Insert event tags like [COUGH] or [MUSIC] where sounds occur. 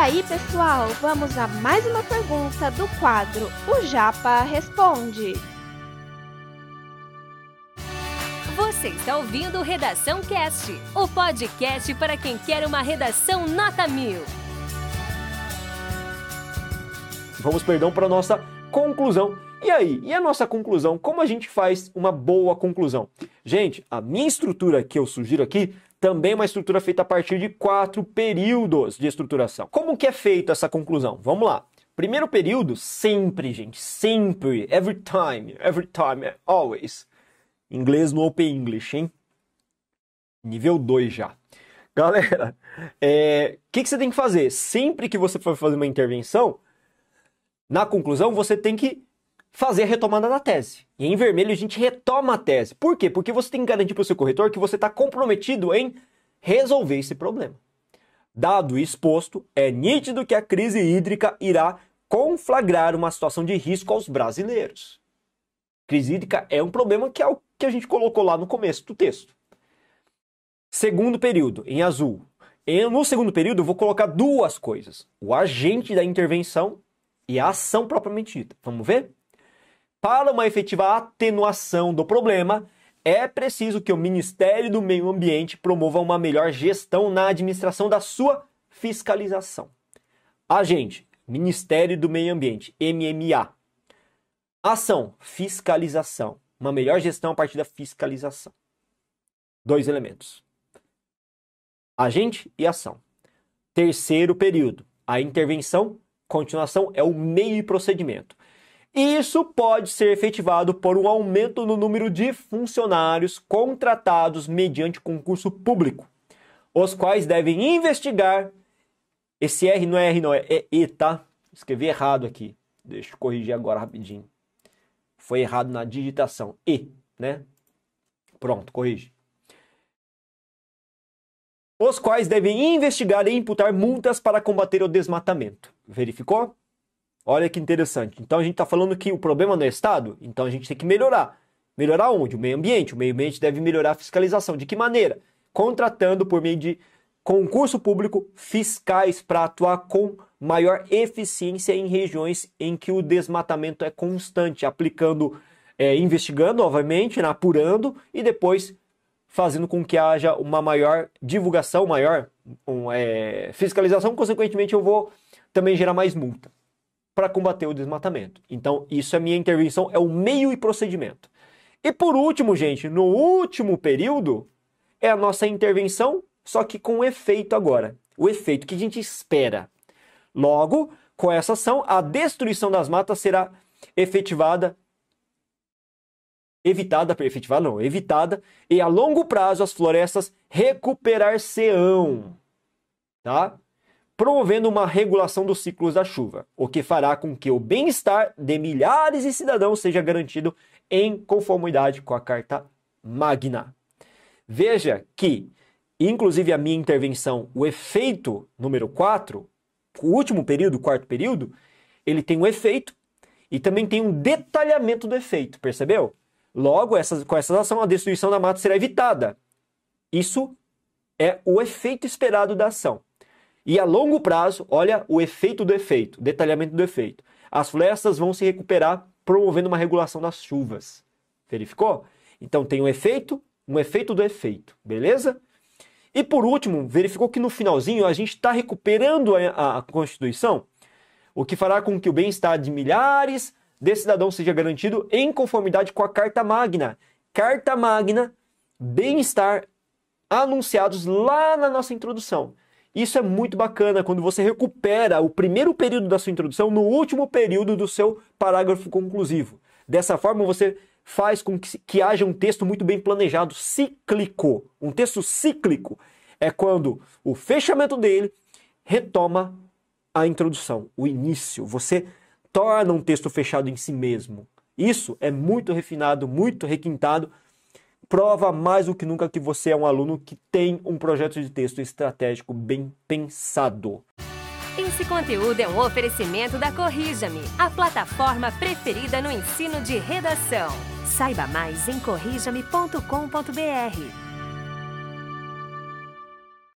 aí, pessoal, vamos a mais uma pergunta do quadro O Japa Responde. Você está ouvindo Redação Cast, o podcast para quem quer uma redação nota mil. Vamos, perdão, para a nossa conclusão. E aí, e a nossa conclusão? Como a gente faz uma boa conclusão? Gente, a minha estrutura que eu sugiro aqui também uma estrutura feita a partir de quatro períodos de estruturação. Como que é feita essa conclusão? Vamos lá. Primeiro período, sempre, gente, sempre, every time, every time, always. Inglês no Open English, hein? Nível 2 já. [LAUGHS] Galera, o é, que, que você tem que fazer? Sempre que você for fazer uma intervenção, na conclusão, você tem que fazer a retomada da tese. E em vermelho a gente retoma a tese. Por quê? Porque você tem que garantir para o seu corretor que você está comprometido em resolver esse problema. Dado exposto, é nítido que a crise hídrica irá conflagrar uma situação de risco aos brasileiros. Crise hídrica é um problema que é o que a gente colocou lá no começo do texto. Segundo período, em azul. No segundo período, eu vou colocar duas coisas: o agente da intervenção e a ação propriamente dita. Vamos ver? Para uma efetiva atenuação do problema, é preciso que o Ministério do Meio Ambiente promova uma melhor gestão na administração da sua fiscalização. Agente, Ministério do Meio Ambiente, MMA. Ação, fiscalização. Uma melhor gestão a partir da fiscalização. Dois elementos. Agente e ação. Terceiro período, a intervenção, continuação é o meio e procedimento. Isso pode ser efetivado por um aumento no número de funcionários contratados mediante concurso público, os quais devem investigar. Esse R não é R, não, é E, tá? Escrevi errado aqui. Deixa eu corrigir agora rapidinho. Foi errado na digitação. E, né? Pronto, corrige. Os quais devem investigar e imputar multas para combater o desmatamento. Verificou? Olha que interessante. Então a gente está falando que o problema não é Estado, então a gente tem que melhorar. Melhorar onde? O meio ambiente. O meio ambiente deve melhorar a fiscalização. De que maneira? Contratando por meio de concurso público fiscais para atuar com maior eficiência em regiões em que o desmatamento é constante, aplicando, é, investigando, obviamente, né, apurando e depois fazendo com que haja uma maior divulgação, maior um, é, fiscalização. Consequentemente, eu vou também gerar mais multa para combater o desmatamento. Então, isso é minha intervenção, é o meio e procedimento. E por último, gente, no último período, é a nossa intervenção, só que com efeito agora. O efeito que a gente espera. Logo, com essa ação, a destruição das matas será efetivada evitada, efetivada não, evitada, e a longo prazo as florestas recuperar-se-ão, tá? Promovendo uma regulação dos ciclos da chuva, o que fará com que o bem-estar de milhares de cidadãos seja garantido em conformidade com a Carta Magna. Veja que, inclusive a minha intervenção, o efeito número 4, o último período, o quarto período, ele tem um efeito e também tem um detalhamento do efeito, percebeu? Logo, essas, com essa ação, a destruição da mata será evitada. Isso é o efeito esperado da ação. E a longo prazo, olha o efeito do efeito, detalhamento do efeito. As florestas vão se recuperar promovendo uma regulação das chuvas. Verificou? Então tem um efeito, um efeito do efeito, beleza? E por último, verificou que no finalzinho a gente está recuperando a, a Constituição, o que fará com que o bem-estar de milhares de cidadãos seja garantido em conformidade com a Carta Magna. Carta Magna, bem-estar anunciados lá na nossa introdução. Isso é muito bacana quando você recupera o primeiro período da sua introdução no último período do seu parágrafo conclusivo. Dessa forma, você faz com que, que haja um texto muito bem planejado, cíclico. Um texto cíclico é quando o fechamento dele retoma a introdução, o início. Você torna um texto fechado em si mesmo. Isso é muito refinado, muito requintado prova mais do que nunca que você é um aluno que tem um projeto de texto estratégico bem pensado. Esse conteúdo é um oferecimento da Corrija-me, a plataforma preferida no ensino de redação. Saiba mais em corrijame.com.br.